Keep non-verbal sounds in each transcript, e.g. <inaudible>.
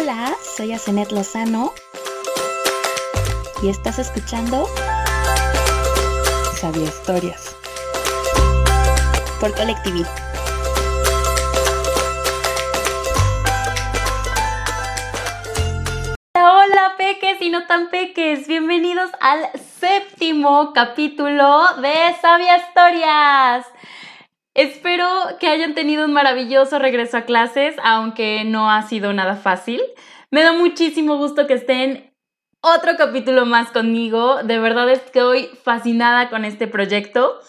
Hola, soy Asenet Lozano y estás escuchando Sabía Historias por Colectiví. Hola peques y no tan peques, bienvenidos al séptimo capítulo de Sabia Historias. Espero que hayan tenido un maravilloso regreso a clases, aunque no ha sido nada fácil. Me da muchísimo gusto que estén otro capítulo más conmigo. De verdad estoy fascinada con este proyecto.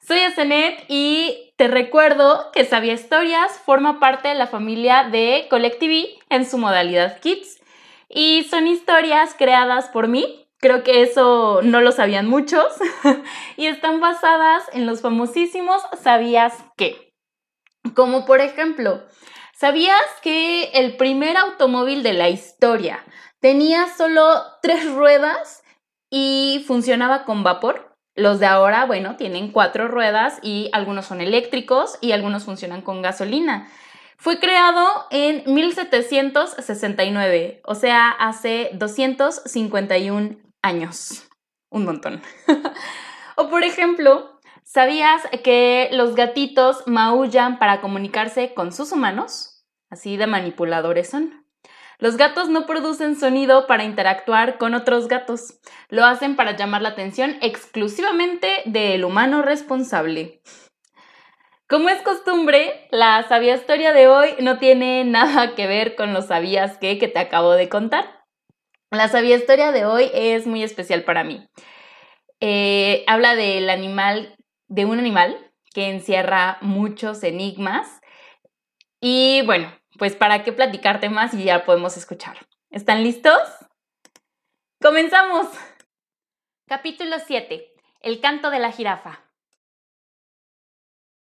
Soy Asenet y te recuerdo que Sabia Historias forma parte de la familia de Collective en su modalidad Kids y son historias creadas por mí Creo que eso no lo sabían muchos <laughs> y están basadas en los famosísimos ¿sabías qué? Como por ejemplo, ¿sabías que el primer automóvil de la historia tenía solo tres ruedas y funcionaba con vapor? Los de ahora, bueno, tienen cuatro ruedas y algunos son eléctricos y algunos funcionan con gasolina. Fue creado en 1769, o sea, hace 251 años. Un montón. <laughs> o por ejemplo, ¿sabías que los gatitos maullan para comunicarse con sus humanos? Así de manipuladores son. Los gatos no producen sonido para interactuar con otros gatos. Lo hacen para llamar la atención exclusivamente del humano responsable. Como es costumbre, la sabia historia de hoy no tiene nada que ver con los sabías que que te acabo de contar. La sabia historia de hoy es muy especial para mí. Eh, habla del animal, de un animal que encierra muchos enigmas. Y bueno, pues para qué platicarte más y ya podemos escuchar. ¿Están listos? Comenzamos. Capítulo 7. El canto de la jirafa.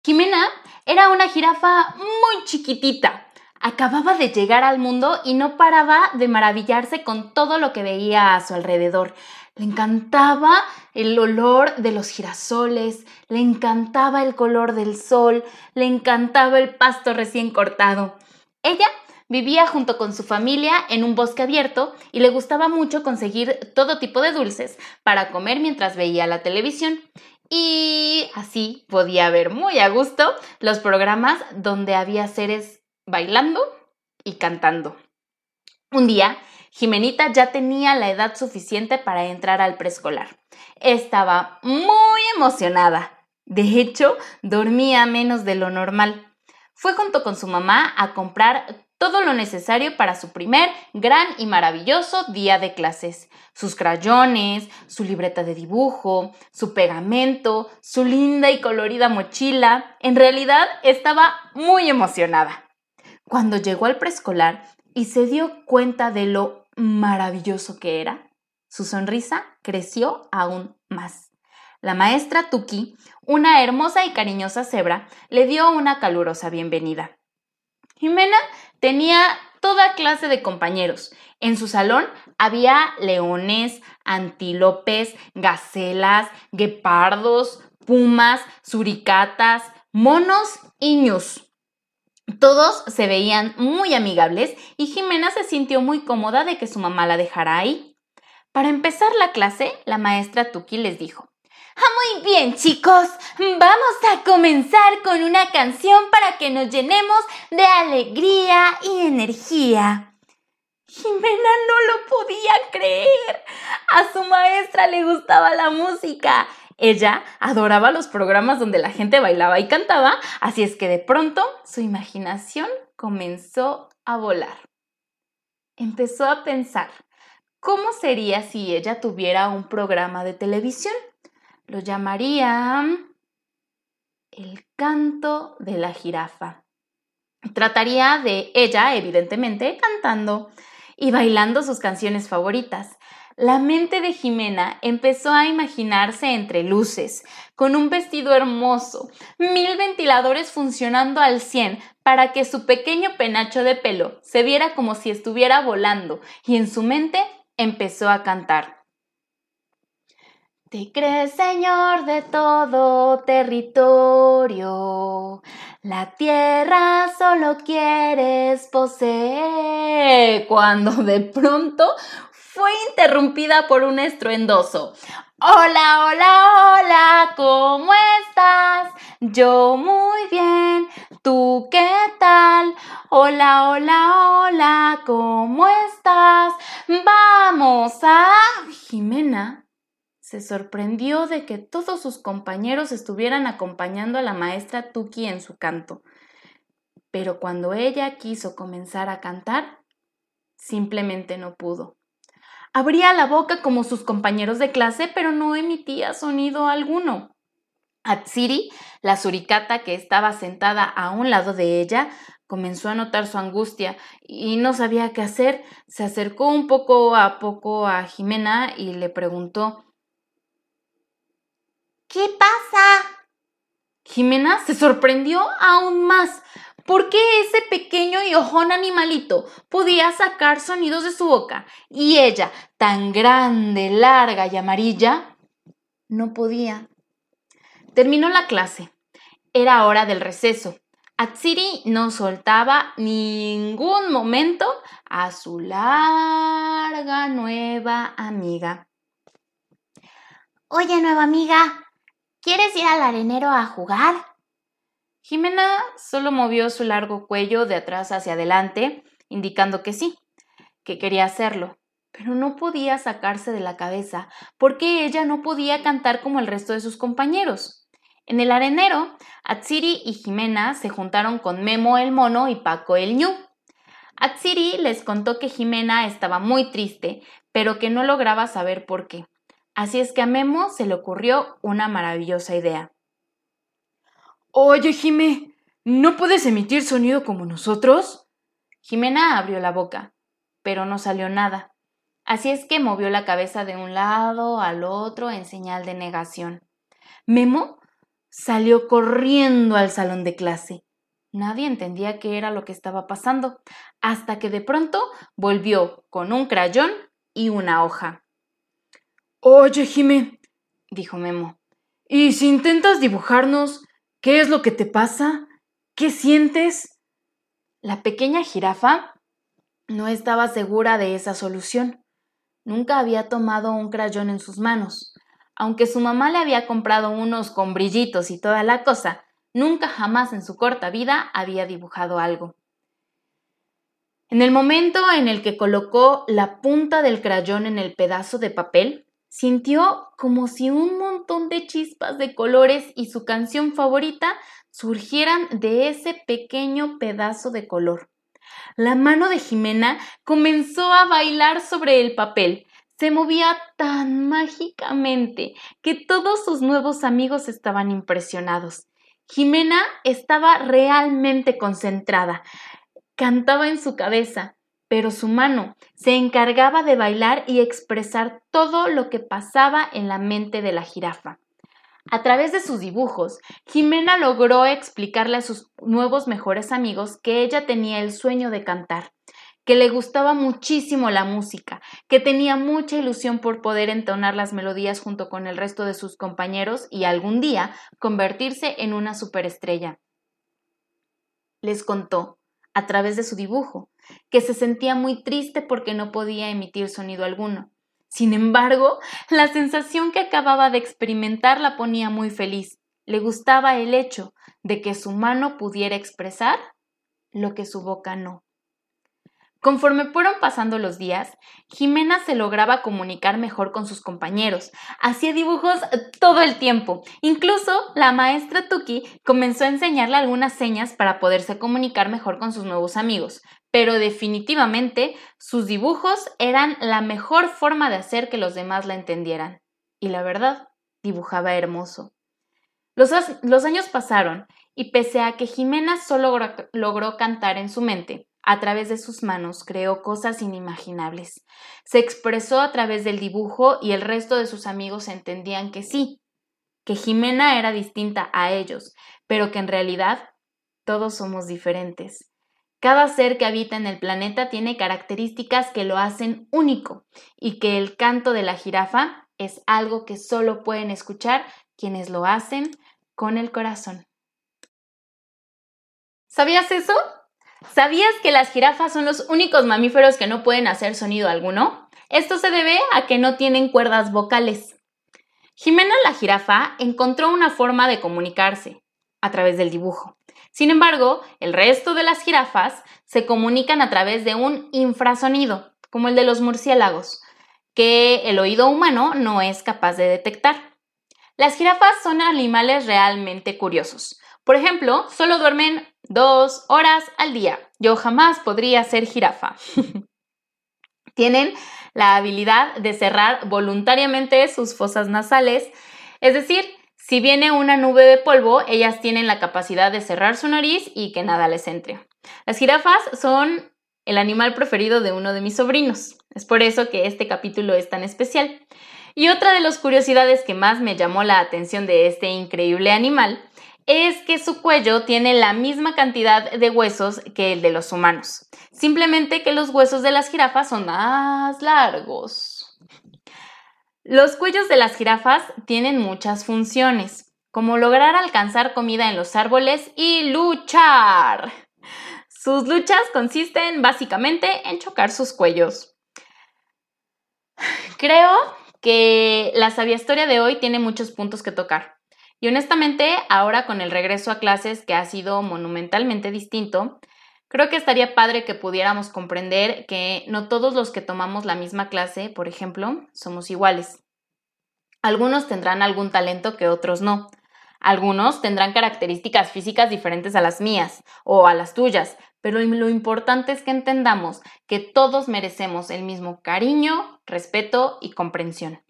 Jimena era una jirafa muy chiquitita acababa de llegar al mundo y no paraba de maravillarse con todo lo que veía a su alrededor. Le encantaba el olor de los girasoles, le encantaba el color del sol, le encantaba el pasto recién cortado. Ella vivía junto con su familia en un bosque abierto y le gustaba mucho conseguir todo tipo de dulces para comer mientras veía la televisión. Y así podía ver muy a gusto los programas donde había seres bailando y cantando. Un día, Jimenita ya tenía la edad suficiente para entrar al preescolar. Estaba muy emocionada. De hecho, dormía menos de lo normal. Fue junto con su mamá a comprar todo lo necesario para su primer gran y maravilloso día de clases. Sus crayones, su libreta de dibujo, su pegamento, su linda y colorida mochila. En realidad estaba muy emocionada. Cuando llegó al preescolar y se dio cuenta de lo maravilloso que era, su sonrisa creció aún más. La maestra Tuki, una hermosa y cariñosa cebra, le dio una calurosa bienvenida. Jimena tenía toda clase de compañeros. En su salón había leones, antílopes, gacelas, guepardos, pumas, suricatas, monos y ñus. Todos se veían muy amigables y Jimena se sintió muy cómoda de que su mamá la dejara ahí. Para empezar la clase, la maestra Tuki les dijo, ah, Muy bien, chicos, vamos a comenzar con una canción para que nos llenemos de alegría y energía. Jimena no lo podía creer. A su maestra le gustaba la música ella adoraba los programas donde la gente bailaba y cantaba, así es que de pronto su imaginación comenzó a volar. Empezó a pensar, ¿cómo sería si ella tuviera un programa de televisión? Lo llamaría El canto de la jirafa. Trataría de ella, evidentemente, cantando y bailando sus canciones favoritas. La mente de Jimena empezó a imaginarse entre luces, con un vestido hermoso, mil ventiladores funcionando al cien para que su pequeño penacho de pelo se viera como si estuviera volando, y en su mente empezó a cantar. Te crees Señor de todo territorio, La tierra solo quieres poseer. Cuando de pronto fue interrumpida por un estruendoso. Hola, hola, hola, ¿cómo estás? Yo muy bien, ¿tú qué tal? Hola, hola, hola, ¿cómo estás? Vamos a... Jimena se sorprendió de que todos sus compañeros estuvieran acompañando a la maestra Tuki en su canto. Pero cuando ella quiso comenzar a cantar, simplemente no pudo. Abría la boca como sus compañeros de clase, pero no emitía sonido alguno. Atsiri, la suricata que estaba sentada a un lado de ella, comenzó a notar su angustia y no sabía qué hacer. Se acercó un poco a poco a Jimena y le preguntó ¿Qué pasa? Jimena se sorprendió aún más. ¿Por qué ese pequeño y ojón animalito podía sacar sonidos de su boca y ella, tan grande, larga y amarilla, no podía? Terminó la clase. Era hora del receso. Atsiri no soltaba ningún momento a su larga nueva amiga. Oye, nueva amiga, ¿quieres ir al arenero a jugar? Jimena solo movió su largo cuello de atrás hacia adelante, indicando que sí, que quería hacerlo, pero no podía sacarse de la cabeza porque ella no podía cantar como el resto de sus compañeros. En el arenero, Atsiri y Jimena se juntaron con Memo el mono y Paco el ñu. Atsiri les contó que Jimena estaba muy triste, pero que no lograba saber por qué. Así es que a Memo se le ocurrió una maravillosa idea. Oye, Jimé, ¿no puedes emitir sonido como nosotros? Jimena abrió la boca, pero no salió nada. Así es que movió la cabeza de un lado al otro en señal de negación. Memo salió corriendo al salón de clase. Nadie entendía qué era lo que estaba pasando, hasta que de pronto volvió con un crayón y una hoja. Oye, Jimé, dijo Memo, ¿y si intentas dibujarnos ¿Qué es lo que te pasa? ¿Qué sientes? La pequeña jirafa no estaba segura de esa solución. Nunca había tomado un crayón en sus manos. Aunque su mamá le había comprado unos con brillitos y toda la cosa, nunca jamás en su corta vida había dibujado algo. En el momento en el que colocó la punta del crayón en el pedazo de papel, Sintió como si un montón de chispas de colores y su canción favorita surgieran de ese pequeño pedazo de color. La mano de Jimena comenzó a bailar sobre el papel. Se movía tan mágicamente que todos sus nuevos amigos estaban impresionados. Jimena estaba realmente concentrada. Cantaba en su cabeza pero su mano se encargaba de bailar y expresar todo lo que pasaba en la mente de la jirafa. A través de sus dibujos, Jimena logró explicarle a sus nuevos mejores amigos que ella tenía el sueño de cantar, que le gustaba muchísimo la música, que tenía mucha ilusión por poder entonar las melodías junto con el resto de sus compañeros y algún día convertirse en una superestrella. Les contó, a través de su dibujo, que se sentía muy triste porque no podía emitir sonido alguno. Sin embargo, la sensación que acababa de experimentar la ponía muy feliz. Le gustaba el hecho de que su mano pudiera expresar lo que su boca no. Conforme fueron pasando los días, Jimena se lograba comunicar mejor con sus compañeros. Hacía dibujos todo el tiempo. Incluso la maestra Tuki comenzó a enseñarle algunas señas para poderse comunicar mejor con sus nuevos amigos. Pero definitivamente sus dibujos eran la mejor forma de hacer que los demás la entendieran. Y la verdad, dibujaba hermoso. Los, años pasaron y pese a que Jimena solo logró cantar en su mente, a través de sus manos creó cosas inimaginables. Se expresó a través del dibujo y el resto de sus amigos entendían que sí, que Jimena era distinta a ellos, pero que en realidad todos somos diferentes. Cada ser que habita en el planeta tiene características que lo hacen único y que el canto de la jirafa es algo que solo pueden escuchar quienes lo hacen con el corazón. ¿Sabías eso? ¿Sabías que las jirafas son los únicos mamíferos que no pueden hacer sonido alguno? Esto se debe a que no tienen cuerdas vocales. Jimena la jirafa encontró una forma de comunicarse a través del dibujo. Sin embargo, el resto de las jirafas se comunican a través de un infrasonido, como el de los murciélagos, que el oído humano no es capaz de detectar. Las jirafas son animales realmente curiosos. Por ejemplo, solo duermen dos horas al día. Yo jamás podría ser jirafa. <laughs> Tienen la habilidad de cerrar voluntariamente sus fosas nasales, es decir, si viene una nube de polvo, ellas tienen la capacidad de cerrar su nariz y que nada les entre. Las jirafas son el animal preferido de uno de mis sobrinos. Es por eso que este capítulo es tan especial. Y otra de las curiosidades que más me llamó la atención de este increíble animal es que su cuello tiene la misma cantidad de huesos que el de los humanos. Simplemente que los huesos de las jirafas son más largos. Los cuellos de las jirafas tienen muchas funciones, como lograr alcanzar comida en los árboles y luchar. Sus luchas consisten básicamente en chocar sus cuellos. Creo que la sabia historia de hoy tiene muchos puntos que tocar. Y honestamente, ahora con el regreso a clases que ha sido monumentalmente distinto, creo que estaría padre que pudiéramos comprender que no todos los que tomamos la misma clase, por ejemplo, somos iguales. Algunos tendrán algún talento que otros no. Algunos tendrán características físicas diferentes a las mías o a las tuyas, pero lo importante es que entendamos que todos merecemos el mismo cariño, respeto y comprensión.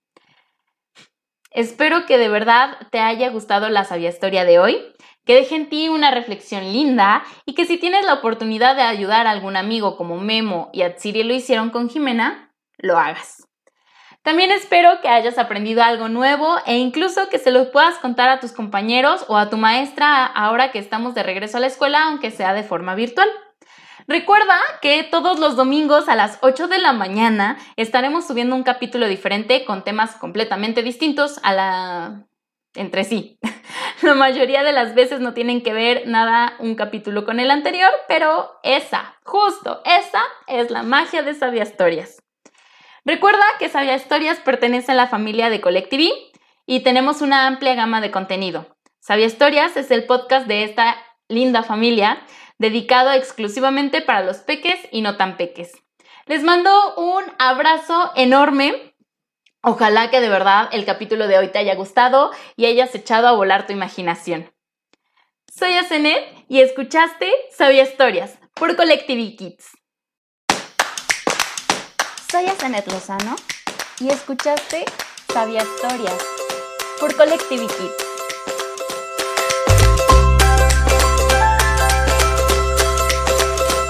Espero que de verdad te haya gustado la sabia historia de hoy, que deje en ti una reflexión linda y que si tienes la oportunidad de ayudar a algún amigo como Memo y Atsiri lo hicieron con Jimena, lo hagas. También espero que hayas aprendido algo nuevo e incluso que se lo puedas contar a tus compañeros o a tu maestra ahora que estamos de regreso a la escuela, aunque sea de forma virtual. Recuerda que todos los domingos a las 8 de la mañana estaremos subiendo un capítulo diferente con temas completamente distintos a la entre sí. <laughs> La mayoría de las veces no tienen que ver nada un capítulo con el anterior, pero esa, justo esa es la magia de Sabia Historias. Recuerda que Sabia Historias pertenece a la familia de Collective y tenemos una amplia gama de contenido. Sabia Historias es el podcast de esta linda familia dedicado exclusivamente para los peques y no tan peques. Les mando un abrazo enorme. Ojalá que de verdad el capítulo de hoy te haya gustado y hayas echado a volar tu imaginación. Soy Asenet y escuchaste Sabia Historias por Collective Kids. Soy Asenet Lozano y escuchaste Sabia Historias por Collective Kids.